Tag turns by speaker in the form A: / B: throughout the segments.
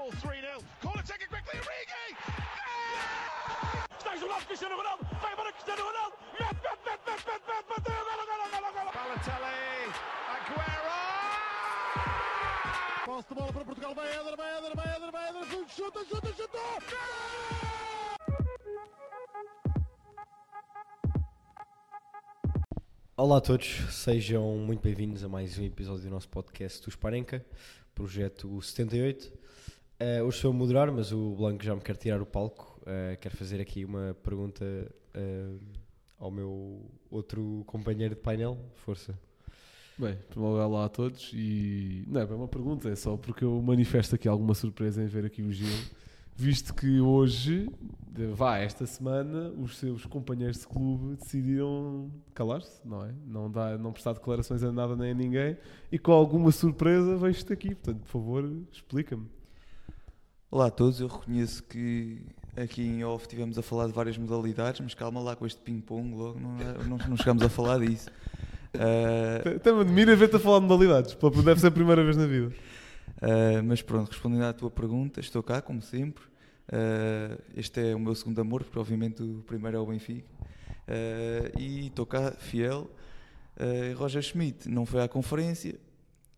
A: fall 3 0. Corner taken quickly, Origi!
B: Está isolado Cristiano Ronaldo, vai embora Cristiano Ronaldo, mete, mete, mete, bateu, golo, golo, golo, golo.
A: Balotelli, Aguero!
C: Posse de bola para Portugal, vai Éder, vai Éder, vai Éder, vai Éder, chuta, chuta, chuta!
D: Olá a todos, sejam muito bem-vindos a mais um episódio do nosso podcast do Sparenca, projeto 78. Eh, hoje estou a moderar, mas o Blanco já me quer tirar o palco. Eh, quero fazer aqui uma pergunta eh, ao meu outro companheiro de painel. Força.
E: Bem, em primeiro lugar, olá a todos e não é bem uma pergunta, é só porque eu manifesto aqui alguma surpresa em ver aqui o Gil, visto que hoje, vá, esta semana, os seus companheiros de clube decidiram calar-se, não é? Não, dá, não prestar declarações a nada nem a ninguém e com alguma surpresa vejo-te aqui, portanto, por favor, explica-me.
F: Olá a todos, eu reconheço que aqui em off tivemos a falar de várias modalidades, mas calma lá com este ping-pong logo, não, não, não chegamos a falar disso.
E: Até me admira ver-te a falar de modalidades, deve ser a primeira vez na vida.
F: ah, mas pronto, respondendo à tua pergunta, estou cá, como sempre. Ah, este é o meu segundo amor, porque obviamente o primeiro é o Benfica. Ah, e estou cá, fiel. Ah, Roger Schmidt não foi à conferência,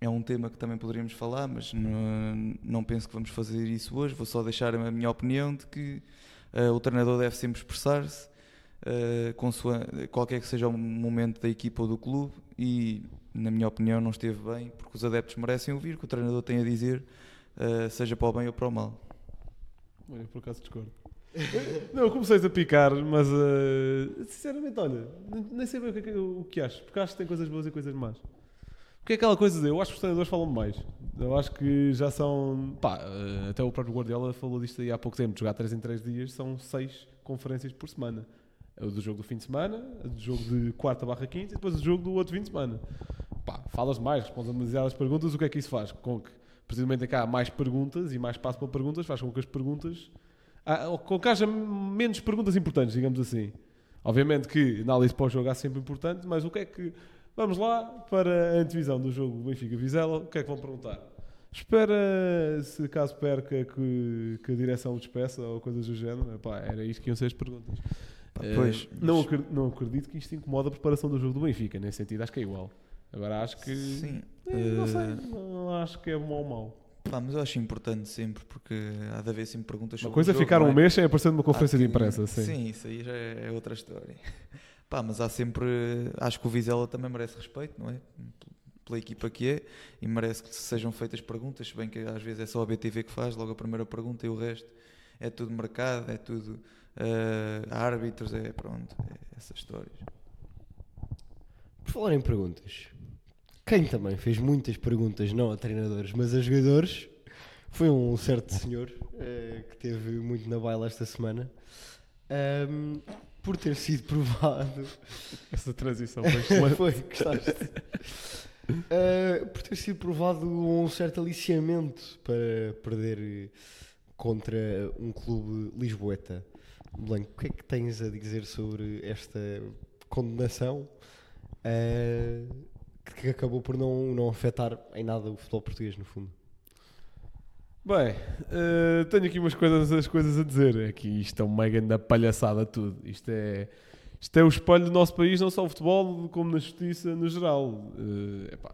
F: é um tema que também poderíamos falar, mas não, não penso que vamos fazer isso hoje. Vou só deixar a minha opinião de que ah, o treinador deve sempre expressar-se, consoante- qualquer que seja o momento da equipa ou do clube, e na minha opinião não esteve bem, porque os adeptos merecem ouvir o que o treinador tem a dizer, ah, seja para o bem ou para o mal.
E: Olha, por acaso discordo. Não, comecei a picar, mas eh, sinceramente, olha, nem- sei bem o é que- o que acho, porque acho que tem coisas boas e coisas más. Porque é aquela coisa de, eu acho que os treinadores falam mais. Eu acho que já são. Pá, eh, até o próprio Guardiola falou disto aí há pouco tempo: jogar 3 em 3 dias são 6 conferências por semana. É o do jogo do fim de semana, a do jogo de quarta barra quinta e depois o jogo do outro fim de semana. Pá, falas mais, respondes a demasiadas perguntas, o que é que isso faz? Com que, precisamente, é que há mais perguntas e mais espaço para perguntas, faz com que as perguntas. com que haja menos perguntas importantes, digamos assim. Obviamente que análise para o jogo é sempre importante, mas o que é que. Vamos lá para a antevisão do jogo Benfica-Vizela, o que é que vão perguntar? Espera, se caso perca, que, que a direção o despeça ou coisas do género. Epá, era isto que iam ser as perguntas.
F: Pá, pois,
E: não,
F: mas-
E: acredito, não acredito que isto incomoda a preparação do jogo do Benfica, nesse sentido, acho que é igual. Agora acho que.
F: Sim,
E: Eh, não sei,
F: eh,
E: não acho que é bom ou mau.
F: pá, mas eu acho importante sempre, porque há de haver sempre perguntas
E: Uma
F: sobre
E: coisa
F: o
E: é ficar
F: não
E: um
F: é?
E: mês sem aparecer numa conferência de
F: que-
E: imprensa, sim.
F: Sim, isso aí já é outra história. Pá, mas há sempre. Acho que o Vizela também merece respeito, não é? Pela equipa que é e merece que sejam feitas perguntas, se bem que às vezes é só a BTV que faz, logo a primeira pergunta e o resto é tudo mercado, é tudo eh, árbitros, é pronto, é essas histórias.
D: Por falar em perguntas, quem também fez muitas perguntas, não a treinadores, mas a jogadores, foi um certo senhor eh, que teve muito na baila esta semana. Ahm, por ter sido provado
E: Essa transição foi.
D: Foi, gostaste. Uh, por ter sido provado um certo aliciamento para perder contra um clube lisboeta. Blanco, o que é que tens a dizer sobre esta condenação uh, que acabou por não, não afetar em nada o futebol português, no fundo?
E: Bem, eh, tenho aqui umas coisas, as coisas a dizer. É que isto é uma grande palhaçada tudo. Isto é, isto é o espelho do nosso país, não só o futebol, como na justiça no geral. Eh, epá.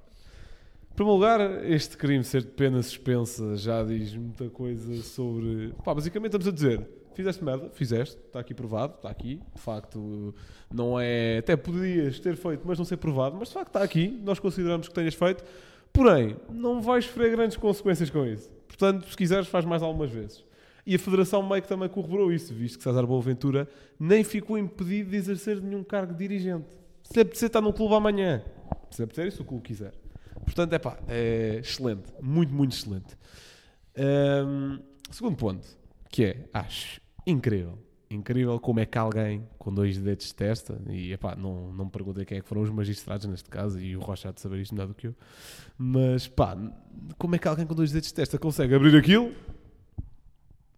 E: Em primeiro lugar, este crime ser de pena suspensa já diz muita coisa sobre. Basicamente estamos a dizer: fizeste merda, fizeste, está aqui provado, está aqui. De facto, não é. Até podias ter feito, mas não ser provado, mas de facto está aqui. Nós consideramos que tenhas feito. Porém, não vais sofrer grandes consequências com isso. Portanto, se quiseres, faz mais algumas vezes. E a Federação meio que também corroborou isso, visto que César Boaventura nem ficou impedido de exercer nenhum cargo de dirigente. Se lhe apetecer estar num clube amanhã, se lhe apetecer isso, o clube quiser. Portanto, é pá, é excelente. Muito, muito excelente. Ahm, segundo ponto, que é, acho incrível. Incrível como é que alguém com dois dedos de testa, e epá, não, não me perguntei quem é que foram os magistrados neste caso, e o Rocha há de saber isto melhor do que eu, mas pá, como é que alguém com dois dedos de testa consegue abrir aquilo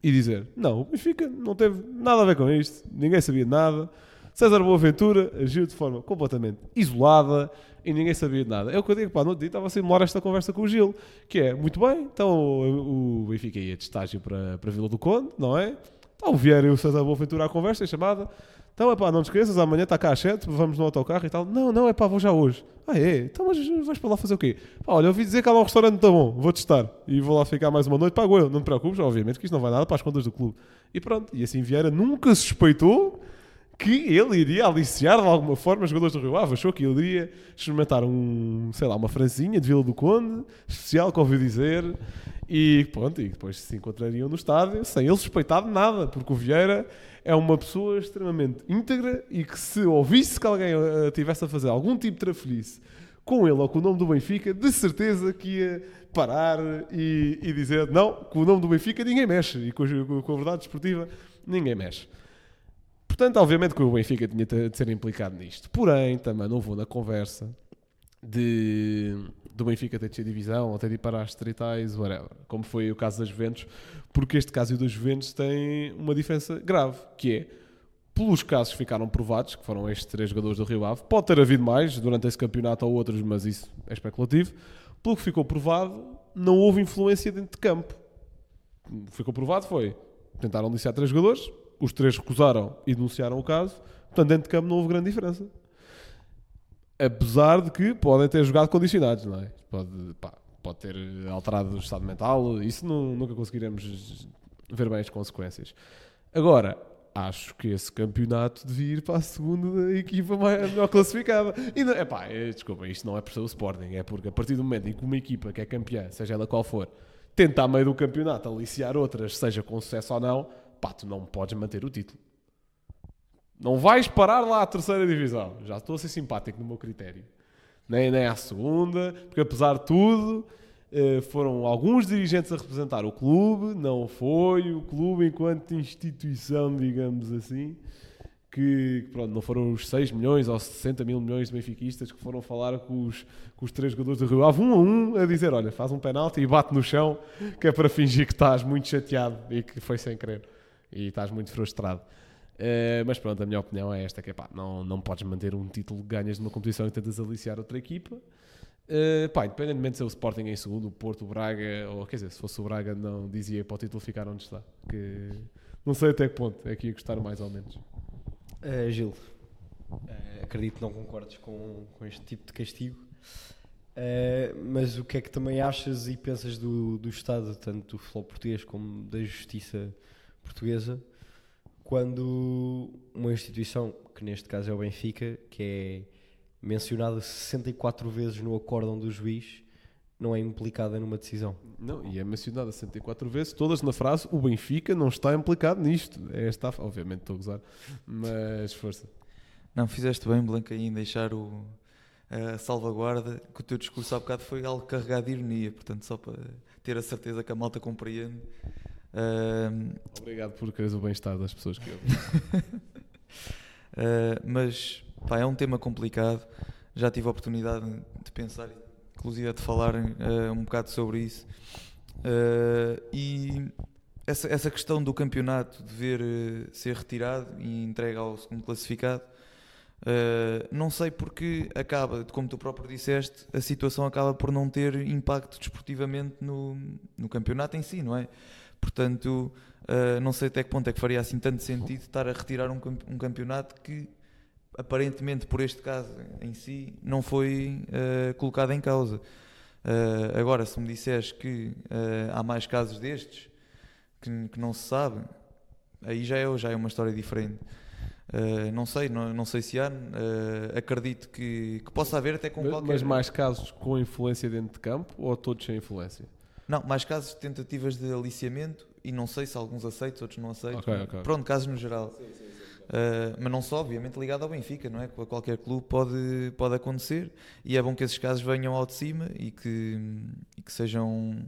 E: e dizer: Não, o Benfica não teve nada a ver com isto, ninguém sabia nada, César Boaventura agiu de forma completamente isolada e ninguém sabia de nada. É o que eu digo, pá, no outro dia estava a simular esta conversa com o Gil, que é, muito bem, então o Benfica ia de estágio para, para Vila do Conde, não é? Está o Vieira e o César Boaventura à conversa, em chamada. Então, é pá, não te esqueças, amanhã está cá às 7, vamos no autocarro e tal. Não, não, é pá, vou já hoje. Ah, é? Então, mas vais para lá fazer o quê? Pá, olha, ouvi dizer que há lá um restaurante muito bom, vou testar. E vou lá ficar mais uma noite, pago eu, não te preocupes, obviamente que isto não vai nada para as contas do clube. E pronto, e assim Vieira nunca suspeitou que ele iria aliciar de alguma forma os jogadores do Rio Ave. Achou que ele iria experimentar um, sei lá, uma franzinha de Vila do Conde, especial, que ouviu dizer, e pronto, e depois se encontrariam no estádio sem ele suspeitar de nada, porque o Vieira é uma pessoa extremamente íntegra e que se ouvisse que alguém uh, tivesse a fazer algum tipo de trafolhice com ele ou com o nome do Benfica, de certeza que ia parar e, e dizer não, com o nome do Benfica ninguém mexe e com, com a verdade desportiva ninguém mexe. Portanto, obviamente que o Benfica tinha de ser implicado nisto. Porém, também não vou na conversa de, do Benfica ter de ser divisão ou ter ir para as distritais, whatever. Como foi o caso das Juventus, porque este caso e o das Juventus tem uma diferença grave, que é, pelos casos que ficaram provados, que foram estes três jogadores do Rio Ave, pode ter havido mais durante esse campeonato ou outros, mas isso é especulativo. Pelo que ficou provado, não houve influência dentro de campo. O que ficou provado foi, tentaram denunciar três jogadores, os três recusaram e denunciaram o caso, portanto dentro de campo não houve grande diferença. Apesar de que podem ter jogado condicionados, não é? Pode, pá, pode ter alterado o estado mental, isso nu- nunca conseguiremos ver bem as consequências. Agora, acho que esse campeonato devia ir para a segunda equipa mais, melhor classificada. E não, epá, é, desculpa, isto não é por ser o Sporting, é porque a partir do momento em que uma equipa que é campeã, seja ela qual for, tenta a meio do campeonato aliciar outras, seja com sucesso ou não, pá, tu não podes manter o título. Não vais parar lá à terceira divisão. Já estou a ser simpático no meu critério. Nem, nem à segunda, porque apesar de tudo, eh, foram alguns dirigentes a representar o clube, não foi o clube enquanto instituição, digamos assim, que pronto, não foram os 6 milhões ou 60 mil milhões de benfiquistas que foram falar com os, com os três jogadores do Rio Ave, um a um, a dizer, olha, faz um penalti e bate no chão, que é para fingir que estás muito chateado e que foi sem querer e estás muito frustrado. Eh, mas pronto, a minha opinião é esta: que é pá, não, não podes manter um título que ganhas numa competição e tentas aliciar outra equipa. Eh, pá, independentemente de ser o Sporting em segundo, o Porto, o Braga, ou quer dizer, se fosse o Braga, não dizia para o título ficar onde está. Que não sei até que ponto é que ia gostar mais ou menos.
D: Uh, Gil, uh, acredito que não concordes com, com este tipo de castigo, Uh, mas o que é que também achas e pensas do, do Estado, tanto do futebol português como da justiça portuguesa, quando uma instituição, que neste caso é o Benfica, que é mencionada 64 vezes no acórdão do juiz, não é implicada numa decisão?
E: Não, e é mencionada 64 vezes, todas na frase: o Benfica não está implicado nisto. É esta, a- obviamente estou a gozar, mas força.
F: Não, fizeste bem, Blanca, em deixar o, a salvaguarda, que o teu discurso há bocado foi algo carregado de ironia, portanto, só para ter a certeza que a malta compreende. Ahm,
E: Obrigado por quereres o bem-estar das pessoas que ouvem.
F: Uh, mas pá, é um tema complicado. Já tive a oportunidade de pensar, inclusive de falar uh, um bocado sobre isso. Uh, e essa, essa questão do campeonato dever uh, ser retirado e entregue ao segundo classificado, uh, não sei porque acaba, como tu próprio disseste, a situação acaba por não ter impacto desportivamente no, no campeonato em si, não é? Portanto, Uh, não sei até que ponto é que faria assim tanto sentido estar a retirar um, um campeonato que aparentemente por este caso em si não foi uh, colocado em causa. Uh, agora, se me disseres que há mais casos destes que, que não se sabe, aí já é, já é uma história diferente. Uh, não sei, não, não sei se há. uh, acredito que, que possa haver até com
E: Mas,
F: qualquer.
E: mas mais casos com influência dentro de campo ou todos sem influência?
F: Não, mais casos de tentativas de aliciamento e não sei se alguns aceitos, outros não aceitos.
E: Ok, ok.
F: Pronto, casos no geral. Uh, mas não só, obviamente, ligado ao Benfica, não é? A qualquer clube pode, pode acontecer e é bom que esses casos venham ao de cima e que, e que sejam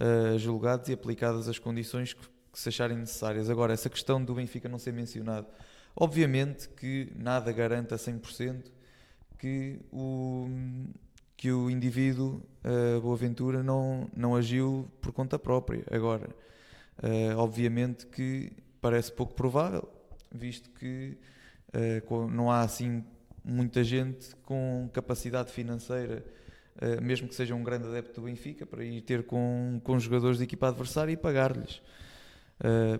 F: uh, julgados e aplicadas as condições que, que se acharem necessárias. Agora, essa questão do Benfica não ser mencionado, obviamente que nada garante a 100% que o, que o indivíduo, uh, Boaventura, não, não agiu por conta própria. Agora, uh, obviamente que parece pouco provável, visto que com- não há assim muita gente com capacidade financeira, eh, mesmo que seja um grande adepto do Benfica, para ir ter com, com jogadores de equipa adversária e pagar-lhes.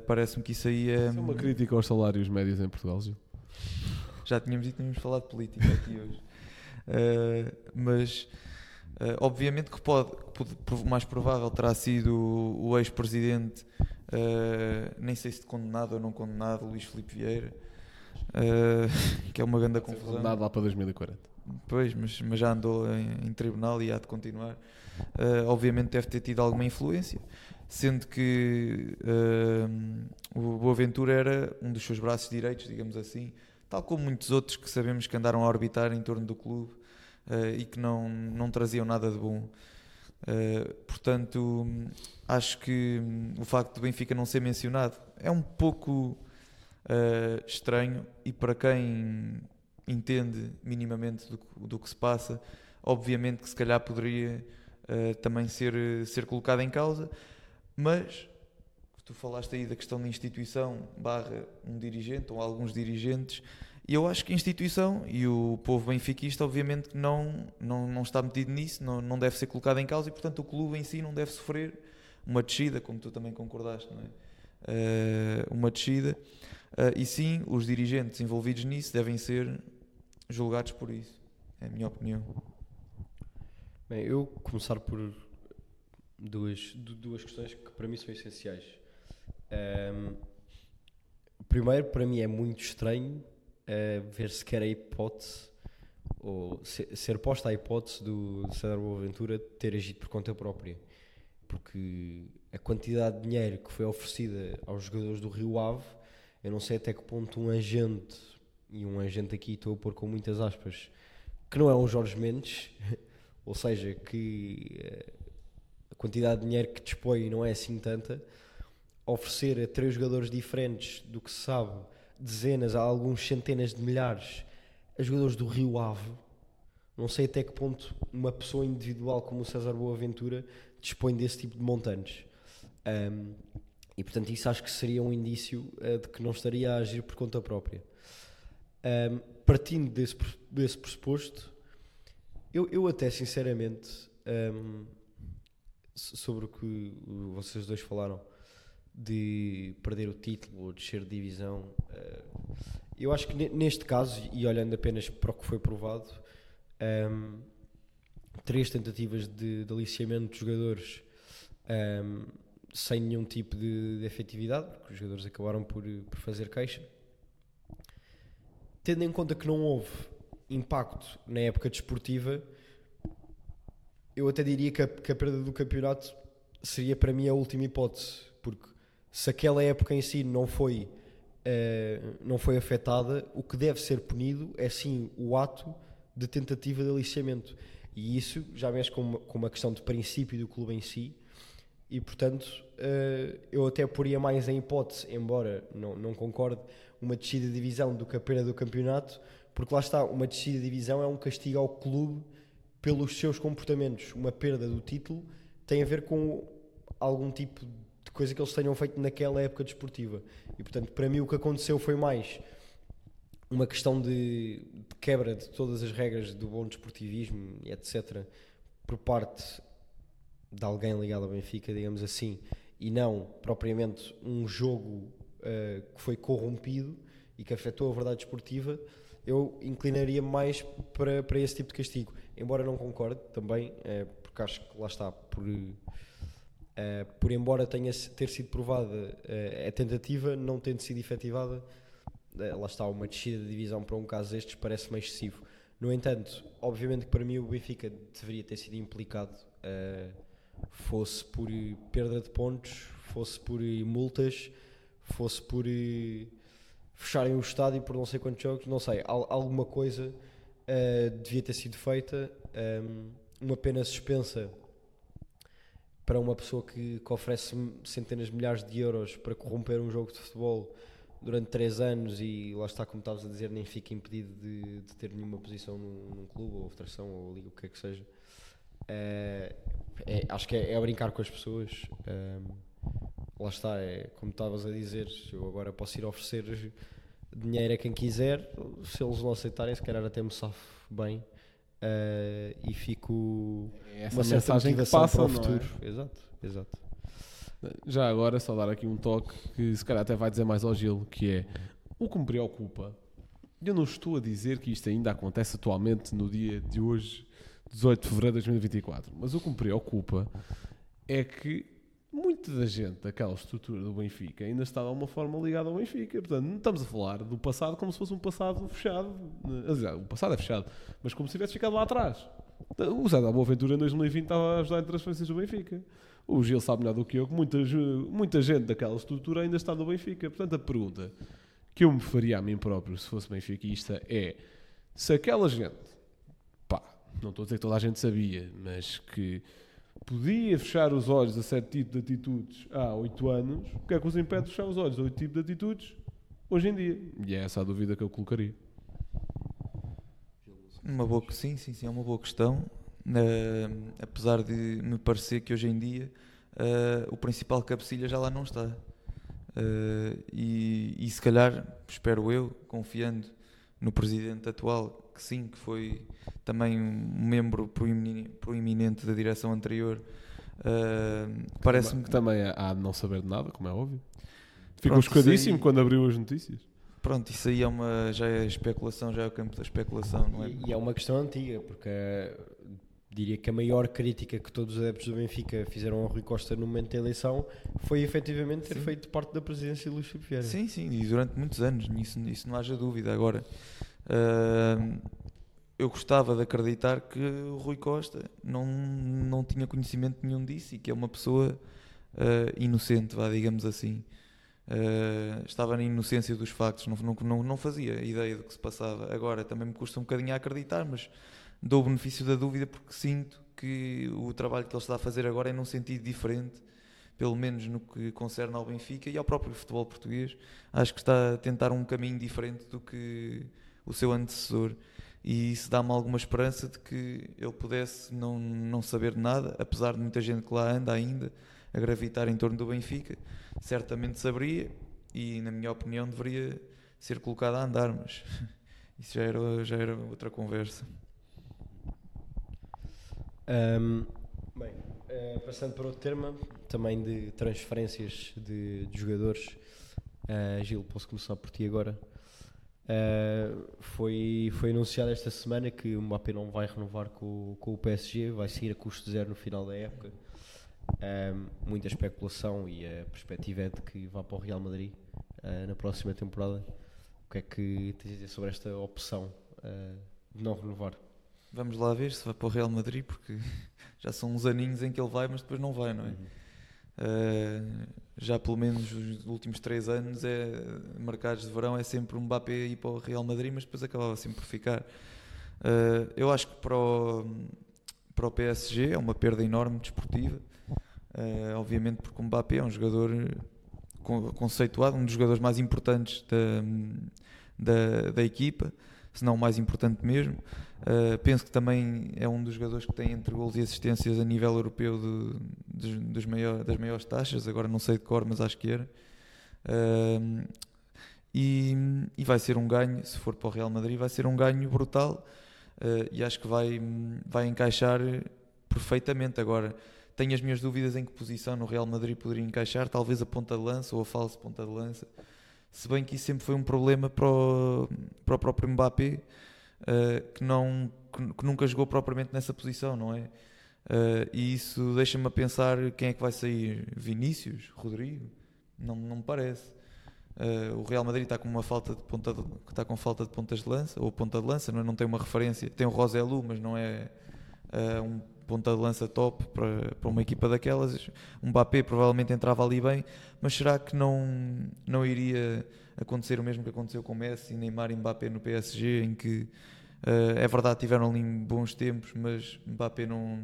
F: Parece-me que isso aí é.
E: Isso é uma crítica aos salários médios em Portugal, Gil.
F: Já tínhamos dito que tínhamos falado de política aqui hoje. Eh, mas eh, obviamente que pode, mais provável terá sido o, o ex-presidente, eh, nem sei se de condenado ou não condenado, Luís Filipe Vieira, que é uma grande confusão.
E: Nada lá para 2040.
F: Pois, mas, mas já andou em, em tribunal e há de continuar. Uh, obviamente deve ter tido alguma influência, sendo que uh, o Boaventura era um dos seus braços direitos, digamos assim, tal como muitos outros que sabemos que andaram a orbitar em torno do clube uh, e que não, não traziam nada de bom. Uh, portanto, acho que hum, o facto do Benfica não ser mencionado é um pouco uh, estranho e para quem entende minimamente do, do que se passa, obviamente que se calhar poderia também ser, ser colocado em causa, mas tu falaste aí da questão da instituição barra um dirigente ou alguns dirigentes, e eu acho que a instituição e o povo benfiquista obviamente não, não, não está metido nisso, não, não deve ser colocado em causa e portanto o clube em si não deve sofrer uma descida, como tu também concordaste, não é? Uh, uma descida, Uh, e sim, os dirigentes envolvidos nisso devem ser julgados por isso. É a minha opinião.
D: Bem, eu começar por duas, du- duas questões que para mim são essenciais. Ahm, primeiro, para mim é muito estranho eh, ver sequer a hipótese, ou se- ser posta a hipótese do César Boaventura ter agido por conta própria. Porque a quantidade de dinheiro que foi oferecida aos jogadores do Rio Ave, eu não sei até que ponto um agente, e um agente aqui estou a pôr com muitas aspas, que não é um Jorge Mendes, ou seja, que eh, a quantidade de dinheiro que dispõe não é assim tanta, oferecer a três jogadores diferentes do que se sabe, dezenas a alguns centenas de milhares, a jogadores do Rio Ave, não sei até que ponto uma pessoa individual como o César Boaventura dispõe desse tipo de montantes. Ahm, e portanto, isso acho que seria um indício eh, de que não estaria a agir por conta própria. Ahm, partindo desse, desse pressuposto, eu, eu até sinceramente, so- sobre o que vocês dois falaram, de perder o título ou descer de divisão, eh, eu acho que ne- neste caso, e olhando apenas para o que foi provado, ahm, três tentativas de, de aliciamento de jogadores ahm, sem nenhum tipo de, de efetividade, porque os jogadores acabaram por, por fazer queixa. Tendo em conta que não houve impacto na época desportiva, eu até diria que a, que a perda do campeonato seria para mim a última hipótese, porque se aquela época em si não foi, eh, não foi afetada, o que deve ser punido é sim o ato de tentativa de aliciamento. E isso já mexe com uma, com uma questão de princípio do clube em si, e portanto eh, eu até poria mais em hipótese, embora não, não concorde, uma descida de divisão do que a perda do campeonato, porque lá está, uma descida de divisão é um castigo ao clube pelos seus comportamentos. Uma perda do título tem a ver com algum tipo de coisa que eles tenham feito naquela época desportiva. E portanto, para mim, o que aconteceu foi mais uma questão de, de quebra de todas as regras do bom desportivismo etc. por parte de alguém ligado ao Benfica, digamos assim, e não propriamente um jogo eh, que foi corrompido e que afetou a verdade desportiva, eu inclinaria mais para, para esse tipo de castigo. Embora não concorde também, eh, porque acho que lá está, por, eh, por embora tenha ter sido provada eh, a tentativa, não tendo sido efetivada, eh, lá está, uma descida de divisão para um caso destes parece-me excessivo. No entanto, obviamente que para mim o Benfica deveria ter sido implicado, fosse por perda de pontos, fosse por multas, fosse por fecharem o estádio por não sei quantos jogos, não sei, al- alguma coisa devia ter sido feita, ehm, uma pena suspensa para uma pessoa que, que oferece centenas de milhares de euros para corromper um jogo de futebol durante três anos e lá está, como estavas a dizer, nem fica impedido de, de ter nenhuma posição num, num clube ou federação ou liga, o que é que seja. Eh, é- acho que é, é a brincar com as pessoas. ehm, lá está, é como estavas a dizer, eu agora posso ir oferecer dinheiro é quem quiser. Se eles não aceitarem, se calhar até me safo bem. Eh, e fico
E: É essa
D: uma certa
E: mensagem que
D: motivação
E: passa,
D: para o
E: é?
D: futuro. Exato, exato.
E: Já agora, só dar aqui um toque que se calhar até vai dizer mais ao Gil, que é o que me preocupa. Eu não estou a dizer que isto ainda acontece atualmente no dia de hoje, 18 de fevereiro de 2024, mas o que me preocupa é que muita da gente daquela estrutura do Benfica ainda está de alguma forma ligada ao Benfica. Portanto, não estamos a falar do passado como se fosse um passado fechado. Aliás, o passado é fechado, mas como se tivesse ficado lá atrás. O Zé da Boaventura em 2020 estava a ajudar em transferências do Benfica. O Gil sabe melhor do que eu que muita, muita gente daquela estrutura ainda está no Benfica. Portanto, a pergunta que eu me faria a mim próprio se fosse benfiquista é se aquela gente, pá, não estou a dizer que toda a gente sabia, mas que podia fechar os olhos a certo tipo de atitudes há 8 anos, o que é que os impede de fechar os olhos a outro tipo de atitudes hoje em dia? E é essa a dúvida que eu colocaria.
F: Uma boa, sim, sim, sim, é uma boa questão. Eh, apesar de me parecer que hoje em dia eh, o principal cabecilha já lá não está. Eh, e, e se calhar, espero eu, confiando no presidente atual, que sim, que foi também um membro proeminente da direção anterior, eh, parece-me
E: que também há de não saber de nada, como é óbvio. Ficou chocadíssimo
F: aí-
E: quando abriu as notícias.
F: Pronto, isso aí é uma, já é especulação, já é o campo da especulação, não é?
D: E, e é uma questão antiga, porque eh, diria que a maior crítica que todos os adeptos do Benfica fizeram ao Rui Costa no momento da eleição foi efetivamente ter
F: Sim.
D: feito parte da presidência de Luís Filipe Vieira.
F: Sim, sim, e durante muitos anos, nisso, nisso não haja dúvida. Agora, ahm, eu gostava de acreditar que o Rui Costa não, não tinha conhecimento nenhum disso e que é uma pessoa ah, inocente, vá, digamos assim. Ah, estava na inocência dos factos, não, não, não fazia ideia do que se passava. Agora, também me custa um bocadinho a acreditar, mas dou o benefício da dúvida porque sinto que o trabalho que ele está a fazer agora é num sentido diferente pelo menos no que concerne ao Benfica e ao próprio futebol português, acho que está a tentar um caminho diferente do que o seu antecessor. E isso dá-me alguma esperança de que ele pudesse não, não saber nada, apesar de muita gente que lá anda ainda a gravitar em torno do Benfica, certamente saberia e, na minha opinião, deveria ser colocado a andar, mas isso já era, já era outra conversa.
D: Ahm, bem, eh, passando para outro tema, também de transferências de, de jogadores. Ah, Gil, posso começar por ti agora. Ah, foi, foi anunciado esta semana que o Mbappé não vai renovar com, com o PSG, vai sair a custo zero no final da época. Ahm, muita especulação e a perspectiva é de que vá para o Real Madrid ah, na próxima temporada. O que é que tens a dizer sobre esta opção ah, de não renovar?
F: Vamos lá ver se vai para o Real Madrid, porque já são uns aninhos em que ele vai, mas depois não vai, não é? Uh, já pelo menos os últimos três anos é marcados de verão é sempre um Mbappé ir para o Real Madrid, mas depois acabava sempre por ficar. Uh, eu acho que para o, para o PSG é uma perda enorme desportiva, uh, obviamente porque o Mbappé é um jogador con- conceituado, um dos jogadores mais importantes da, da, da equipa, se não o mais importante mesmo. Uh, penso que também é um dos jogadores que tem entre gols e assistências a nível europeu de- dos, dos maior- das maiores taxas, agora não sei de cor, mas acho que era. Uh, e, e vai ser um ganho, se for para o Real Madrid, vai ser um ganho brutal uh, e acho que vai, vai encaixar perfeitamente. Agora, tenho as minhas dúvidas em que posição no Real Madrid poderia encaixar, talvez a ponta de lança ou a falsa ponta de lança. Se bem que isso sempre foi um problema para o, para o próprio Mbappé, uh, que, não, que, que nunca jogou propriamente nessa posição, não é? Uh, e isso deixa-me a pensar quem é que vai sair. Vinícius? Rodrigo? Não, não me parece. Uh, o Real Madrid está com uma falta de ponta de, está com falta de pontas de lança ou ponta de lança, não, é? não tem uma referência. Tem o Roselu, mas não é um ponta de lança top para, para uma equipa daquelas. Um Mbappé provavelmente entrava ali bem, mas será que não, não iria acontecer o mesmo que aconteceu com Messi, Neymar e Mbappé no PSG, em que uh, é verdade tiveram ali bons tempos, mas Mbappé não,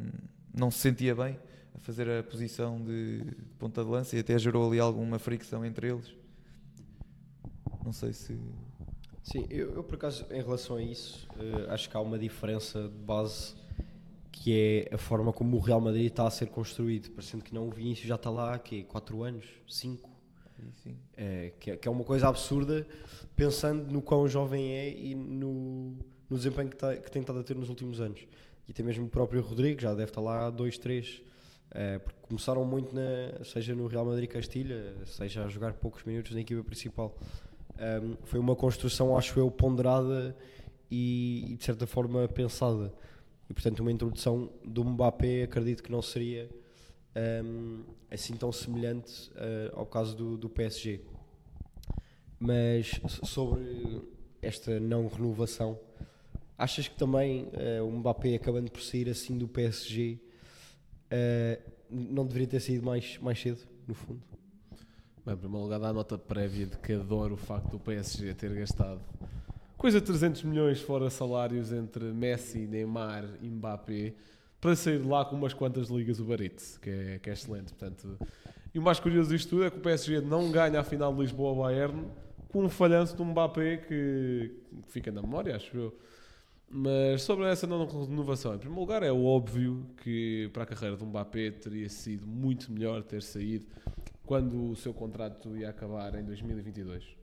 F: não se sentia bem a fazer a posição de ponta de lança e até gerou ali alguma fricção entre eles. Não sei se.
D: Sim, eu, eu, por acaso, em relação a isso, uh, acho que há uma diferença de base que é a forma como o Real Madrid está a ser construído, parecendo que não o Vinícius já está lá há 4 anos, 5.
F: E sim.
D: É, que, é, que é uma coisa absurda, pensando no quão jovem é e no, no desempenho que, tá- que tem estado a ter nos últimos anos. E até mesmo o próprio Rodrigo já deve estar lá há 2, 3. porque começaram muito, na, seja no Real Madrid Castilha, seja a jogar poucos minutos na equipa principal. Um, foi uma construção, acho eu, ponderada e, e, de certa forma pensada. E portanto, uma introdução do Mbappé, acredito que não seria um, assim tão semelhante uh, ao caso do, do PSG. Mas so- sobre esta não renovação, achas que também uh, o Mbappé acabando por sair assim do PSG uh, não deveria ter saído mais, mais cedo, no fundo?
E: Bem, em primeiro lugar, dá a nota prévia de que adoro o facto do PSG ter gastado coisa de 300 milhões fora salários entre Messi, Neymar e Mbappé para sair de lá com umas quantas ligas o Barite, que é, que é excelente. Portanto, e o mais curioso disto tudo é que o PSG não ganha a final de Lisboa-Bayern com um falhanço do Mbappé que, fica na memória, acho eu. Mas sobre essa não renovação, em primeiro lugar, é óbvio que para a carreira do Mbappé teria sido muito melhor ter saído quando o seu contrato ia acabar em 2022.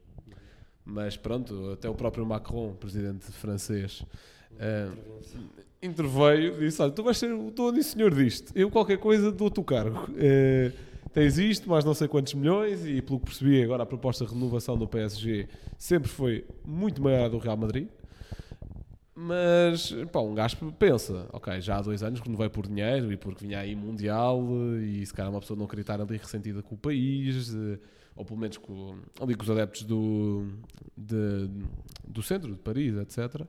E: Mas pronto, até o próprio Macron, presidente francês, eh, interveio e disse: Olha, tu vais ser o dono e senhor disto, eu qualquer coisa dou-te o cargo. Eh, tens isto, mais não sei quantos milhões, e pelo que percebi, agora a proposta de renovação do PSG sempre foi muito maior do Real Madrid. Mas, pá, um gajo pensa, ok, já há dois anos renovei por dinheiro e porque vinha aí Mundial e se calhar uma pessoa não queria estar ali ressentida com o país, eh, ou pelo menos com, ali com os adeptos do, de- do centro, de Paris, etc.,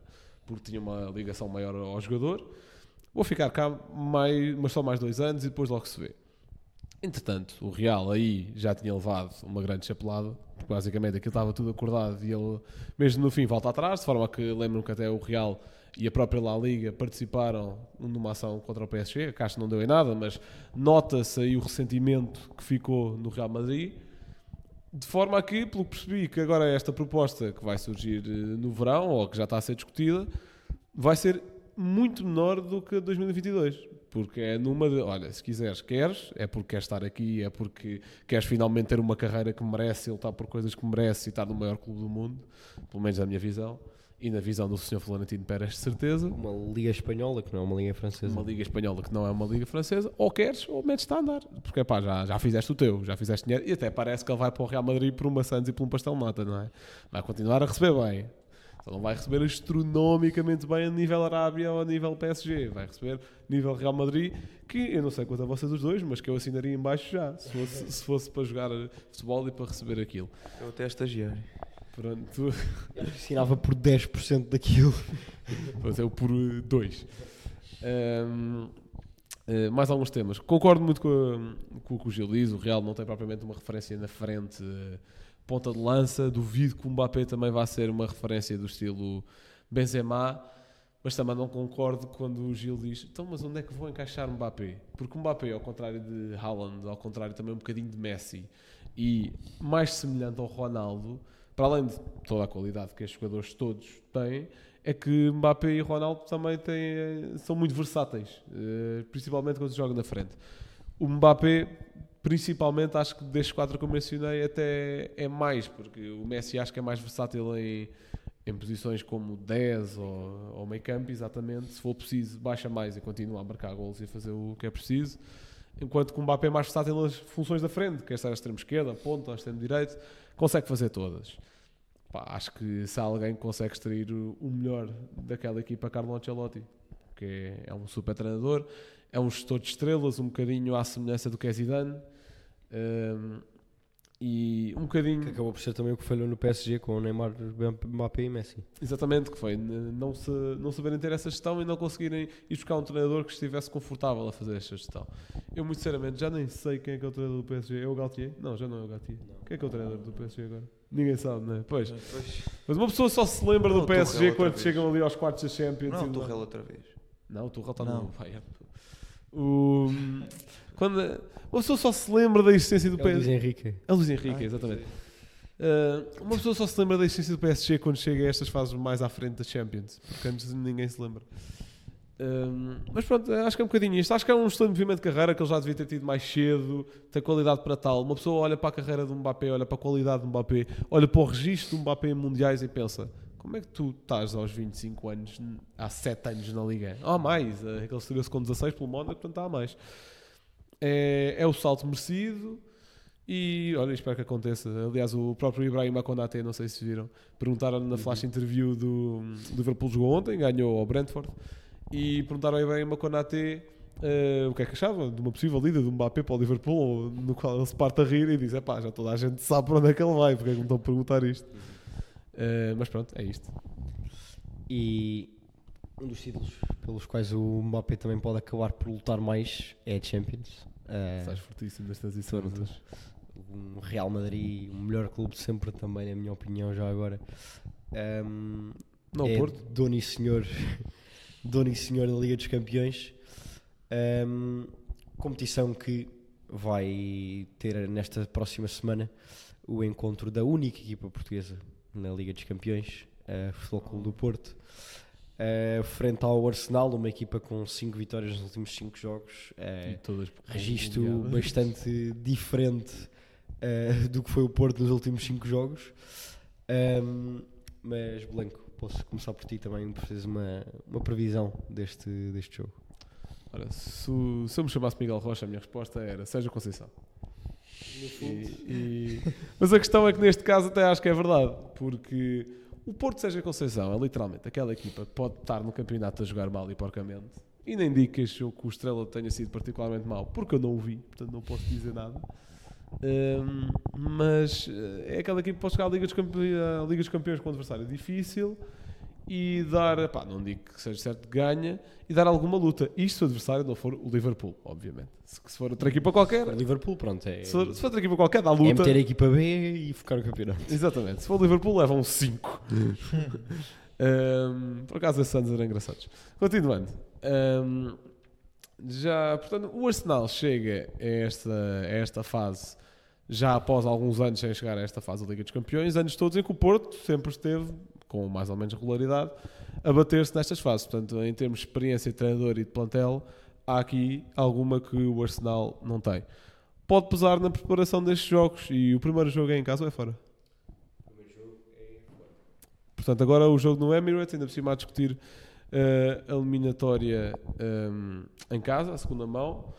E: porque tinha uma ligação maior ao jogador. Vou ficar cá mais, mas só mais dois anos e depois logo se vê. Entretanto, o Real aí já tinha levado uma grande chapelada, porque basicamente aquilo estava tudo acordado e ele, mesmo no fim, volta atrás, de forma que lembram que até o Real e a própria La Liga participaram numa ação contra o PSG. A Caixa não deu em nada, mas nota-se aí o ressentimento que ficou no Real Madrid. De forma a que, pelo que percebi, que agora esta proposta que vai surgir eh, no verão, ou que já está a ser discutida, vai ser muito menor do que 2022. Porque é numa de, olha, se quiseres, queres, é porque queres estar aqui, é porque queres finalmente ter uma carreira que merece, ele está por coisas que merece e estar no maior clube do mundo, pelo menos na minha visão, e na visão do Sr. Florentino Pérez, de certeza.
D: Uma liga espanhola, que não é uma liga francesa.
E: Uma liga espanhola que não é uma liga francesa, ou queres ou metes-te a andar. Porque pá, já, já fizeste o teu, já fizeste dinheiro, e até parece que ele vai para o Real Madrid por uma Santos e por um pastel de nata, não é? Vai continuar a receber bem. Só não vai receber astronomicamente bem a nível Arábia ou a nível PSG. Vai receber nível Real Madrid, que eu não sei quanto a vocês os dois, mas que eu assinaria em baixo já, se fosse, se fosse para jogar futebol e para receber aquilo.
F: Eu até estagiário.
E: Pronto,
D: Assinava por 10% daquilo.
E: Pois é, o por 2. mais alguns temas. Concordo muito com, a- com o que o Gil diz. O Real não tem propriamente uma referência na frente, eh, ponta de lança. Duvido que o Mbappé também vá ser uma referência do estilo Benzema. Mas também não concordo quando o Gil diz então, mas onde é que vou encaixar o Mbappé? Porque o Mbappé, ao contrário de Haaland, ao contrário também um bocadinho de Messi e mais semelhante ao Ronaldo, para além de toda a qualidade que estes jogadores todos têm, é que Mbappé e Ronaldo também têm, são muito versáteis, eh, principalmente quando se joga na frente. O Mbappé, principalmente, acho que destes quatro que eu mencionei, até é mais, porque o Messi acho que é mais versátil em, em posições como 10 ou, ou meio campo, exatamente. Se for preciso, baixa mais e continua a marcar golos e a fazer o que é preciso. Enquanto que o Mbappé é mais versátil nas funções da frente, quer ser a extremo esquerda, ponta, extremo direito, consegue fazer todas. Pá, acho que se há alguém que consegue extrair o melhor daquela equipa, Carlo Ancelotti, que é, é um super treinador, é um gestor de estrelas, um bocadinho à semelhança do que é Zidane, hum, e um bocadinho...
D: Que acabou por ser também o que falhou no PSG com o Neymar, Mbappé e Messi.
E: Exatamente, que foi não, se, não saberem ter essa gestão e não conseguirem ir buscar um treinador que estivesse confortável a fazer esta gestão. Eu, muito sinceramente, já nem sei quem é que é o treinador do PSG. É o Galtier? Não, já não é o Galtier. Quem é que é o treinador do PSG agora? Ninguém sabe, não é? Pois. Mas uma pessoa só se lembra
F: Não,
E: do PSG quando
F: vez.
E: chegam ali aos quartos da Champions.
F: Não, o
E: do-
F: Torrel outra vez.
E: Não, o Tuchel está
F: Não.
E: no Bayern. O... Quando... Uma pessoa só se lembra da existência do
D: É o Luís
E: PSG.
D: Henrique.
E: É Luís Henrique,
F: Ah,
E: exatamente. Uh, uma pessoa só se lembra da existência do PSG quando chega a estas fases mais à frente da Champions, porque antes ninguém se lembra. Hum, mas pronto, acho que é um bocadinho isto. Acho que é um excelente movimento de carreira que ele já devia ter tido mais cedo, tem qualidade para tal. Uma pessoa olha para a carreira do Mbappé, olha para a qualidade do Mbappé, olha para o registro do Mbappé em mundiais e pensa: como é que tu estás aos 25 anos, há 7 anos na Liga? Há mais, eh, ele estreou-se com 16 pelo Mónaco, portanto há mais. É, é o salto merecido. E olha, espero que aconteça. Aliás, o próprio Ibrahim Konate, não sei se viram, perguntaram na flash interview do, do Liverpool jogou ontem, ganhou ao Brentford, e perguntaram ao Ibrahim Konate uh, o que é que achava de uma possível ida do Mbappé para o Liverpool, no qual ele se parte a rir e diz: é pá, já toda a gente sabe para onde é que ele vai, porque é que me estão a perguntar isto? Uh, mas pronto, é isto.
D: E um dos títulos pelos quais o Mbappé também pode acabar por lutar mais é a Champions. Uh,
E: Estás fortíssimo nas transições.
D: Um Real Madrid, o melhor clube de sempre também, na minha opinião, já agora. Um,
E: Não,
D: é
E: Porto.
D: dono e senhor, dono e senhor da Liga dos Campeões. Um, competição que vai ter nesta próxima semana o encontro da única equipa portuguesa na Liga dos Campeões, a Futebol Clube do Porto, uh, frente ao Arsenal, uma equipa com 5 vitórias nos últimos 5 jogos. uh,
E: E todas
D: registro bastante diferente uh, do que foi o Porto nos últimos 5 jogos. Um, mas, Blanco, posso começar por ti também, por teres uma, uma previsão deste, deste jogo.
E: Ora, se, se eu me chamasse Miguel Rocha, a minha resposta era Sérgio Conceição. E- e- mas a questão é que neste caso até acho que é verdade, porque o Porto Sérgio Conceição é literalmente aquela equipa que pode estar no campeonato a jogar mal e porcamente. E nem digo que o Estrela tenha sido particularmente mau, porque eu não o vi, portanto não posso dizer nada. Hum, mas eh, é aquela equipa que pode chegar à Liga dos, Liga dos Campeões com um adversário difícil e dar, pá, não digo que seja certo ganha, e dar alguma luta. Isto se o adversário não for o Liverpool, obviamente. Se, se for outra equipa qualquer,
D: O Liverpool, pronto, é,
E: se for, se for outra equipa qualquer, dá
D: é
E: luta.
D: meter a equipa B e focar no campeonato.
E: Exatamente. Se for o Liverpool, levam 5. por acaso, esses anos eram engraçados. Continuando. Um, já, portanto, o Arsenal chega a esta, a esta fase já após alguns anos sem chegar a esta fase da Liga dos Campeões, anos todos em que o Porto sempre esteve, com mais ou menos regularidade, a bater-se nestas fases. Portanto, em termos de experiência de treinador e de plantel, há aqui alguma que o Arsenal não tem. Pode pesar na preparação destes jogos e o primeiro jogo é em casa ou é fora? Portanto, agora o jogo no Emirates, ainda por cima a discutir eh, a eliminatória ehm, em casa, a segunda mão.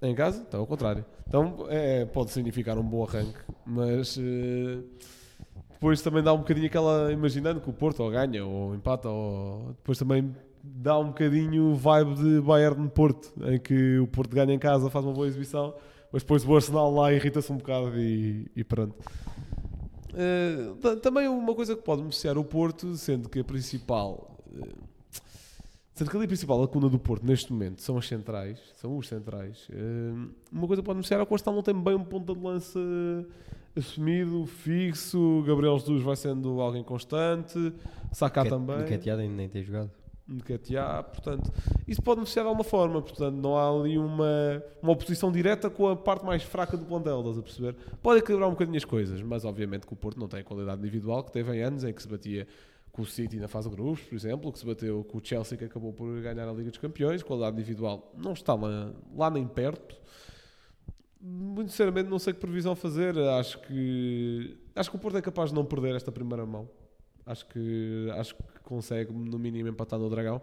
E: Em casa? Então, ao contrário. Então, é, pode significar um bom arranque, mas eh, depois também dá um bocadinho aquela. Imaginando que o Porto ou ganha ou empata, ou depois também dá um bocadinho vibe de Bayern-Porto, em que o Porto ganha em casa, faz uma boa exibição, mas depois o Arsenal lá irrita-se um bocado e, e pronto. Uh, ta- também uma coisa que pode beneficiar o Porto, sendo que a principal, uh, sendo que ali a principal lacuna do Porto neste momento são as centrais, são os centrais. uh, uma coisa que pode beneficiar é que o Arsenal não tem bem um ponto de lança assumido, fixo. Gabriel Jesus vai sendo alguém constante, Saka também.
D: Encateado ainda nem tem jogado.
E: Nketiah, portanto, isso pode beneficiar de alguma forma, portanto, não há ali uma, uma oposição direta com a parte mais fraca do plantel, estás a perceber? Pode equilibrar um bocadinho as coisas, mas obviamente que o Porto não tem a qualidade individual que teve em anos em que se batia com o City na fase de grupos, por exemplo, que se bateu com o Chelsea que acabou por ganhar a Liga dos Campeões, qualidade individual não está lá, lá nem perto. Muito sinceramente não sei que previsão fazer, acho que acho que o Porto é capaz de não perder esta primeira mão. Acho que, acho que consegue, no mínimo, empatar no Dragão.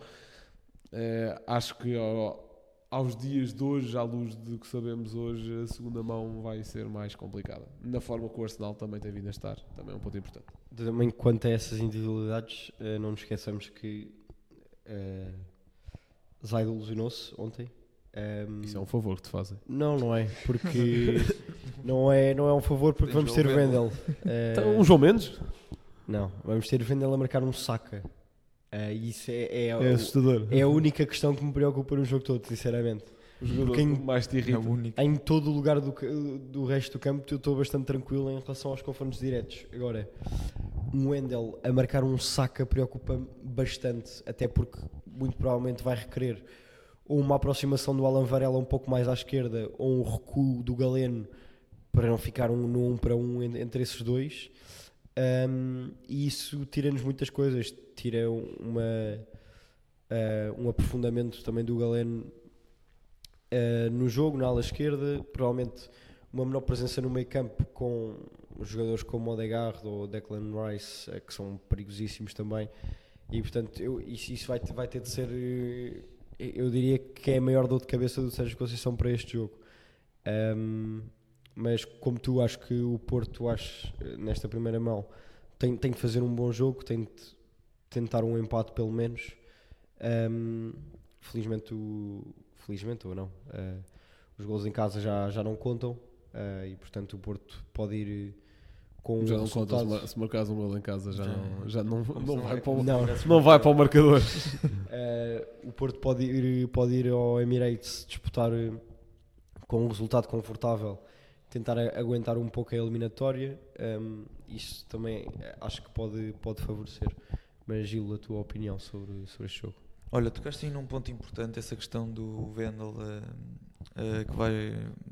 E: Eh, acho que ao- aos dias de hoje, à luz do que sabemos hoje, a segunda mão vai ser mais complicada. Na forma que o Arsenal também tem vindo a estar, também é um ponto importante.
D: Também quanto a essas individualidades, eh, não nos esqueçamos que uh, Zaid ilusionou-se ontem. Um,
E: Isso é um favor que te fazem.
D: Não, não é, porque não é, não é um favor porque
F: Tem
D: vamos ter
F: João
D: Vendel. Eh,
E: Então, um João Mendes
D: Não, vamos ter Vendel a marcar um saca. Eh, isso é, é,
E: é
D: o-
E: assustador.
D: é a única questão que me preocupa no jogo todo, sinceramente.
E: o jogador
D: quem-
E: que mais te
F: É
E: irrita.
F: o único.
D: Em todo o lugar do, do resto do campo, eu estou bastante tranquilo em relação aos confrontos diretos. Agora, um Wendel a marcar um saca preocupa-me bastante, até porque muito provavelmente vai requerer ou uma aproximação do Alan Varela um pouco mais à esquerda, ou um recuo do Galeno para não ficar um no um para um en- entre esses dois. Um, e isso tira-nos muitas coisas. Tira uma, eh, um aprofundamento também do Galeno eh, no jogo, na ala esquerda, provavelmente uma menor presença no meio campo com jogadores como Odegaard ou Declan Rice, eh, que são perigosíssimos também, e portanto eu, isso, isso vai, vai ter de ser, eh, eu diria que é a maior dor de cabeça do Sérgio Conceição para este jogo. Ahm, mas como tu acho que o Porto acho, eh, nesta primeira mão tem, tem que fazer um bom jogo, tem de tentar um empate pelo menos. Ahm, felizmente, o, felizmente ou não, eh, os gols em casa já, já não contam eh, e portanto o Porto pode ir com um
E: Já não conta, se
D: resultado-
E: mar- se marcares um gol em casa, já,
F: Já-
E: não, já não, não, vai para o,
D: Não,
E: não vai para o marcador.
D: Eh, o Porto pode ir, pode ir ao Emirates disputar eh, com um resultado confortável, tentar aguentar um pouco a eliminatória. ehm, isso também eh, acho que pode, pode favorecer. Mas Gil, a tua opinião sobre, sobre este jogo?
F: Olha, tocaste aí num ponto importante, essa questão do Vendel eh, eh, que vai,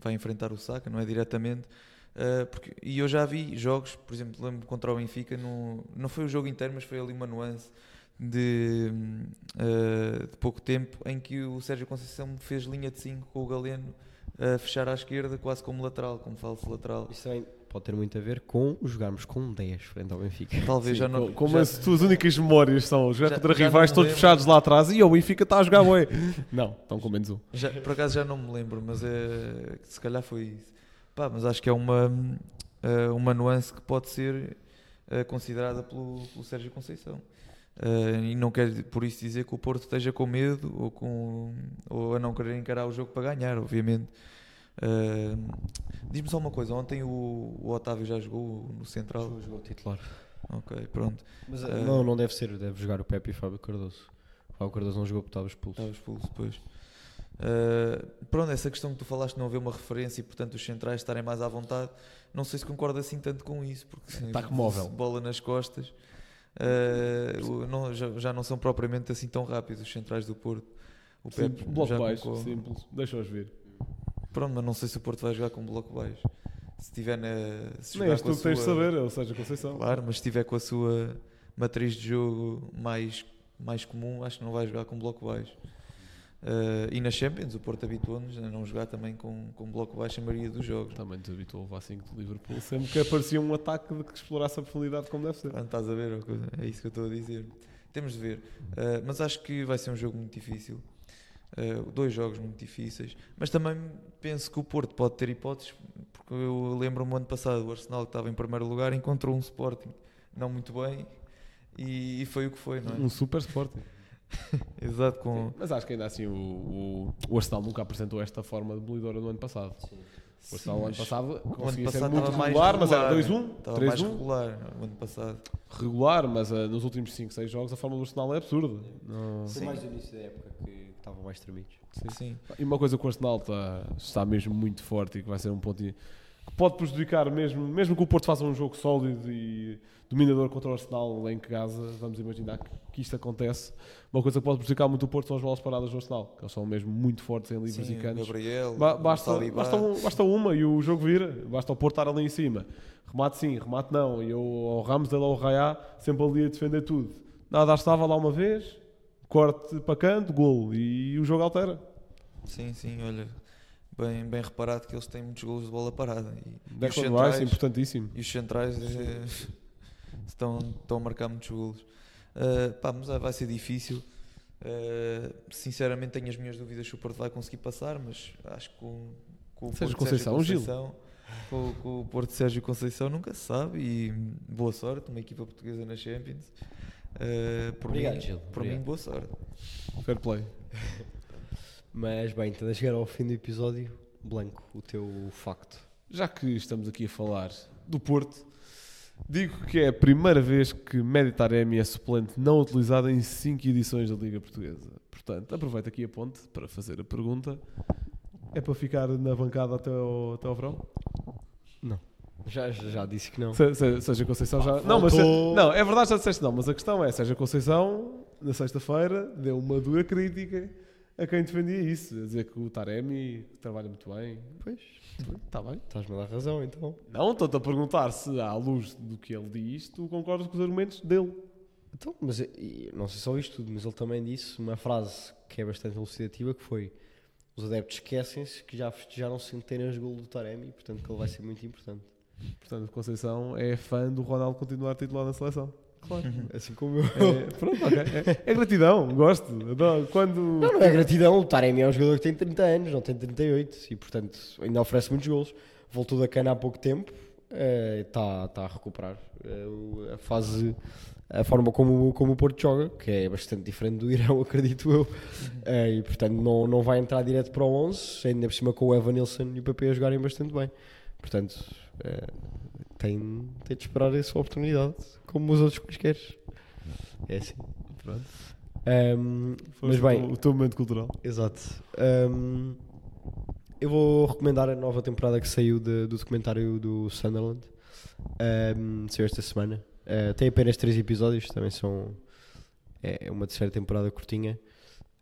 F: vai enfrentar o Saka, não é diretamente. Eh, porque, e eu já vi jogos, por exemplo, lembro contra o Benfica, no, não foi o jogo inteiro, mas foi ali uma nuance de, eh, de pouco tempo em que o Sérgio Conceição fez linha de 5 com o Galeno a fechar à esquerda, quase como lateral, como falso lateral.
D: Isso também pode ter muito a ver com jogarmos com 10 frente ao Benfica.
F: Talvez
E: Sim,
F: já não.
E: co- como
F: já-
E: as tuas únicas memórias são jogar
F: Já-
E: contra
F: já
E: rivais todos
F: lembro.
E: fechados lá atrás e o Benfica está a jogar bué. Não, estão com menos um.
F: Já, por acaso já não me lembro, mas é, se calhar foi isso. Pá, mas acho que é uma, eh, uma nuance que pode ser eh, considerada pelo, pelo Sérgio Conceição. Eh, e não quer por isso dizer que o Porto esteja com medo ou, com, ou a não querer encarar o jogo para ganhar, obviamente. Eh, Diz-me só uma coisa: ontem o, o Otávio já jogou no Central?
D: Jogou titular.
F: Ok, pronto.
D: Mas,
F: Eh,
D: não, não deve ser, deve jogar o Pepe e o Fábio Cardoso. O Fábio Cardoso não jogou porque estava expulso.
F: Estava expulso depois. Uh, pronto, essa questão que tu falaste de não haver uma referência e portanto os centrais estarem mais à vontade, não sei se concordo assim tanto com isso, porque
E: Ataque móvel.
F: bola nas costas uh, não- já, já não são propriamente assim tão rápidos os centrais do Porto. O
E: Sim,
F: Pepe
E: bloco
F: já
E: baixo,
F: colocou-
E: simples. Deixa-os vir.
F: Pronto, mas não sei se o Porto vai jogar com bloco baixo. Se tiver na. Se com a
E: tu que tens de
F: sua-
E: saber, ou seja, Conceição.
F: Claro, mas se tiver com a sua matriz de jogo mais, mais comum, acho que não vai jogar com bloco baixo. Uh, e na Champions, o Porto habituou-nos a não jogar também com, com bloco baixo a maioria dos jogos.
E: Também te habituou a levar 5 de Liverpool. Sempre que aparecia um ataque de que explorasse a profundidade como deve ser.
F: Pronto, estás a ver? é o É isso que eu estou a dizer. Temos de ver. Uh, mas acho que vai ser um jogo muito difícil. Uh, dois jogos muito difíceis. Mas também penso que o Porto pode ter hipóteses, porque eu lembro-me ano passado, o Arsenal que estava em primeiro lugar encontrou um Sporting não muito bem e, e foi o que foi, não é?
E: Um super Sporting.
F: Exato, com,
E: Mas acho que ainda assim o, o, o Arsenal nunca apresentou esta forma demolidora no ano passado. O Arsenal no ano passado
F: o ano
E: conseguia ser
F: passado
E: muito
F: mais
E: regular, mas era
F: regular,
E: 2-1,
F: Estava mais
E: 3-1.
F: regular o ano passado.
E: Regular, mas ah, nos últimos 5, 6 jogos a forma do Arsenal é absurda. Não-
F: Sim.
D: mais no início da época que estavam mais tremidos.
F: Sim.
E: E uma coisa que o Arsenal está, está mesmo muito forte e que vai ser um ponto i- que pode prejudicar mesmo, mesmo que o Porto faça um jogo sólido e dominador contra o Arsenal em casa, vamos imaginar que, que isto acontece. Uma coisa que pode prejudicar muito o Porto são as bolas paradas do Arsenal, que eles são mesmo muito fortes em livres
F: Sim,
E: e
F: o
E: cantos.
F: Gabriel,
E: Ba-
F: o
E: basta, basta, um- basta uma e o jogo vira. Basta o Porto estar ali em cima. Remate sim, remate não. E o, o Ramos dele ao Raiá sempre ali a defender tudo. Nada estava lá uma vez, corte para canto, gol. E o jogo altera.
F: Sim, sim, olha, bem, bem reparado que eles têm muitos golos de bola parada. E, e os
E: Declan
F: centrais,
E: Rice, importantíssimo.
F: e os centrais eh, estão, estão a marcar muitos golos. Uh, pá, mas vai ser difícil. Uh, sinceramente, tenho as minhas dúvidas se o Porto vai conseguir passar, mas acho que com, com o
E: Sérgio
F: Porto de
E: Conceição, Gil.
F: Conceição, com, com o Porto de Sérgio Conceição nunca se sabe. E boa sorte, uma equipa portuguesa na Champions. Uh, por
D: Obrigado,
F: mim,
D: Gil.
F: Por
D: Obrigado.
F: mim, boa sorte.
E: Fair play.
D: Mas bem, então a chegar ao fim do episódio, Blanco, o teu facto.
E: Já que estamos aqui a falar do Porto, digo que é a primeira vez que Meditaremi é suplente não utilizado em 5 edições da Liga Portuguesa. Portanto, aproveito aqui a ponte para fazer a pergunta. É para ficar na bancada até ao, até ao verão?
D: Já, já, já disse que não.
E: Se, se, seja Conceição já. Não, mas, não, é verdade, já disseste não, mas a questão é: Seja Conceição, na sexta-feira, deu uma dura crítica a quem defendia isso. A dizer que o Taremi trabalha muito bem.
D: Pois,
E: Está bem.
D: estás-me a dar razão então.
E: Não, estou-te a perguntar se, à luz do que ele diz, tu concordas com os argumentos dele.
D: Então, mas e- não sei se ouviste tudo, mas ele também disse uma frase que é bastante elucidativa, que foi os adeptos esquecem-se que já festejaram centenas de golos do Taremi, portanto que ele vai ser muito importante.
E: Portanto, Conceição é fã do Ronaldo continuar titular na seleção.
D: Claro. Assim como eu.
E: É, pronto, ok. É, é gratidão, gosto. Adoro. Quando.
D: Não, não é gratidão, o Taremi é um jogador que tem 30 anos, não tem 38, e portanto ainda oferece muitos golos. Voltou da cana há pouco tempo, está tá a recuperar eh, a fase, a forma como, como o Porto joga, que é bastante diferente do Irão, acredito eu. Eh, e portanto não, não vai entrar direto para o 11, ainda por cima com o Evan Nilsson e o PP a jogarem bastante bem. Portanto, eh, tem, tem de esperar essa oportunidade, como os outros quaisquer. É assim.
E: Pronto.
D: Ahm, mas bem,
E: O, teu momento cultural.
D: Exato. Ahm, eu vou recomendar a nova temporada que saiu de- do documentário do Sunderland. Ahm, saiu esta semana. Ah, tem apenas três episódios, também são. É uma terceira temporada curtinha.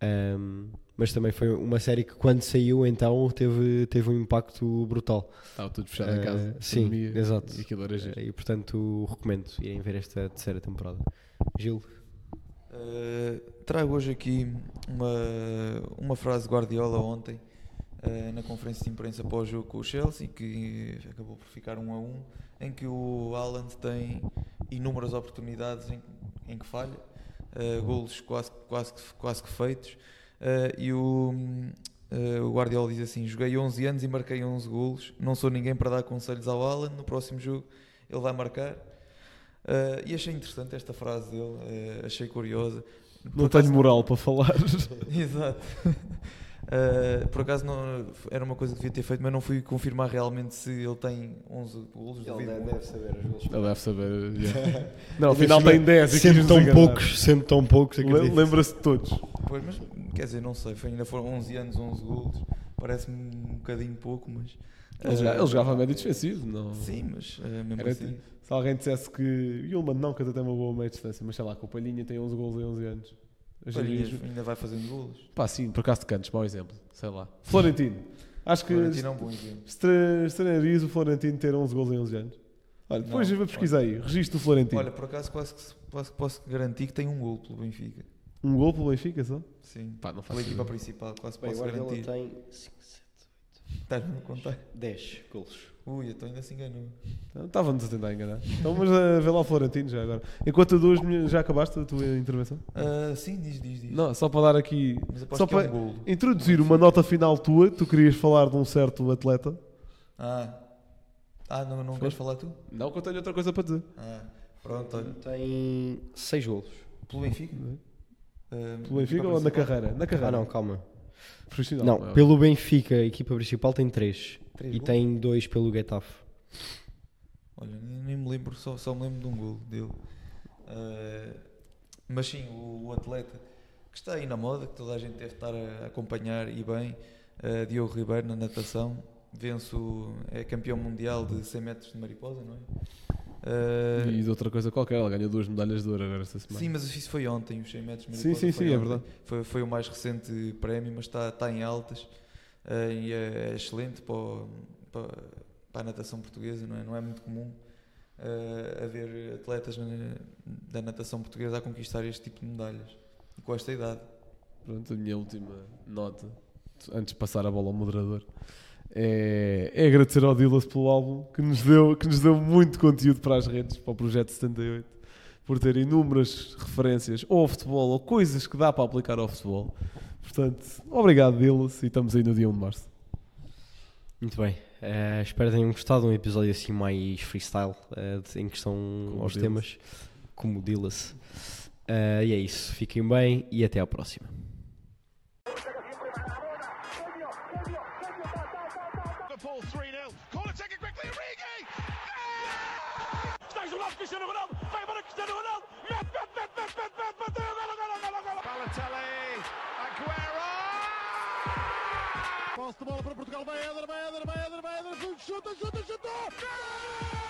D: Ahm, mas também foi uma série que, quando saiu, então teve, teve um impacto brutal.
E: Estava tudo fechado
D: Ah,
E: em casa.
D: sim,
E: pandemia,
D: exato.
E: E aquilo era giro.
D: E portanto, recomendo irem ver esta terceira temporada. Gil.
F: Uh, trago hoje aqui uma, uma frase de Guardiola ontem uh, na conferência de imprensa pós jogo com o Chelsea que acabou por ficar um a um em que o Haaland tem inúmeras oportunidades em, em que falha uh, golos quase, quase, quase que feitos uh, e o, uh, o Guardiola diz assim joguei 11 anos e marquei 11 golos não sou ninguém para dar conselhos ao Haaland no próximo jogo ele vai marcar Uh, e achei interessante esta frase dele, achei curiosa.
E: Não tenho moral para falar.
F: Exato. Uh, por acaso não, era uma coisa que devia ter feito, mas não fui confirmar realmente se ele tem 11 golos. duvido muito.
D: saber os gols.
E: Ele deve saber. yeah. Não, afinal tem 10 e
D: Sendo
E: quis
D: tão poucos, sendo tão poucos, acredito.
E: Lembra-se de todos.
F: Pois, mas quer dizer, não sei, foi, ainda foram 11 anos, 11 golos. Parece-me um bocadinho pouco, mas.
E: Ele,
F: uh,
E: jogava, ele jogava médio defensivo. Não.
F: Sim, mas uh, mesmo
E: Era
F: assim.
E: tipo- Se alguém dissesse que. Yulman não, que até tem uma boa meia distância, mas sei lá, que o Palhinha tem 11 gols em 11 anos. Hoje em
F: Palhinha
E: dia-
F: ainda vai fazendo golos.
E: Pá, sim, por acaso de cantos, mau exemplo. Sei lá. Florentino. Acho que
F: Florentino é um bom exemplo.
E: estra- estranharias o Florentino ter 11 gols em 11 anos. Olha, depois
F: Não,
E: eu vou pesquisar aí. Registro do Florentino.
F: Olha, por acaso quase que, se- quase que posso garantir que tem um gol pelo Benfica.
E: Um gol pelo Benfica só?
F: Sim.
E: Pá, não faço
F: Pela equipa
E: ideia.
F: principal, quase
D: Bem,
F: posso
D: agora ele
F: garantir.
D: tem 5, 7,
F: Estás-me a contar?
D: 10 golos.
F: Ui, então ainda se enganou.
E: Não, Estávamos a tentar enganar. Então, mas a ver lá o Florentino já agora. Enquanto tu hoje já acabaste a tua intervenção?
F: Ah, sim, diz, diz, diz.
E: Não, só para dar aqui. Só
F: que é
E: para
F: um golo.
E: introduzir uma nota final tua, tu querias falar de um certo atleta.
F: Ah, ah não, não queres falar tu?
E: Não, que eu tenho outra coisa para dizer.
F: Ah, pronto, olha.
D: Tem 6 golos.
F: Pelo Benfica? Ah,
E: Pelo Benfica ou na carreira? Na carreira.
D: Ah, não, calma.
E: Profissional.
D: Não,
E: é?
D: pelo Benfica, a equipa principal tem 3.
F: Três
D: E
F: golos?
D: tem 2 pelo Getafe.
F: Olha, nem, me lembro, só, só me lembro de um gol dele. Ah, mas sim, o, o atleta que está aí na moda, que toda a gente deve estar a acompanhar e bem, ah, Diogo Ribeiro na natação, vence o, é campeão mundial de 100 metros de mariposa, não é? Ah,
E: E de outra coisa qualquer, ela ganhou duas medalhas de ouro agora esta semana.
F: Sim, mas isso foi ontem, os 100 metros
E: Sim, sim,
F: foi
E: sim, é
F: ontem.
E: verdade.
F: Foi, foi o mais recente prémio, mas está, está em altas eh, e é, é excelente para, o- para, para a natação portuguesa, não é, não é muito comum eh, haver atletas na- da natação portuguesa a conquistar este tipo de medalhas e com esta idade.
E: Pronto, a minha última nota, antes de passar a bola ao moderador, é, é agradecer ao Dilas pelo álbum que nos, deu, que nos deu muito conteúdo para as redes, para o Projeto 78, por ter inúmeras referências ou ao futebol ou coisas que dá para aplicar ao futebol. Portanto, obrigado, Dilas, e estamos aí no dia 1 de março.
D: Muito bem. Eh, espero que tenham gostado de um episódio assim mais freestyle, eh, de- em questão
E: Como
D: aos
E: Dillas.
D: temas, como Dillas. Eh, e é isso. Fiquem bem e até à próxima.
B: Cristiano Ronaldo. Vai embora Cristiano Ronaldo. Mete, mete, mete, mete, mete, mete, bateu. Golo, golo, golo, golo.
A: Balotelli. Aguero!
C: Posse de bola para Portugal. Vai Éder, vai Éder, vai Éder, vai Éder. Chuta, chuta, chuta.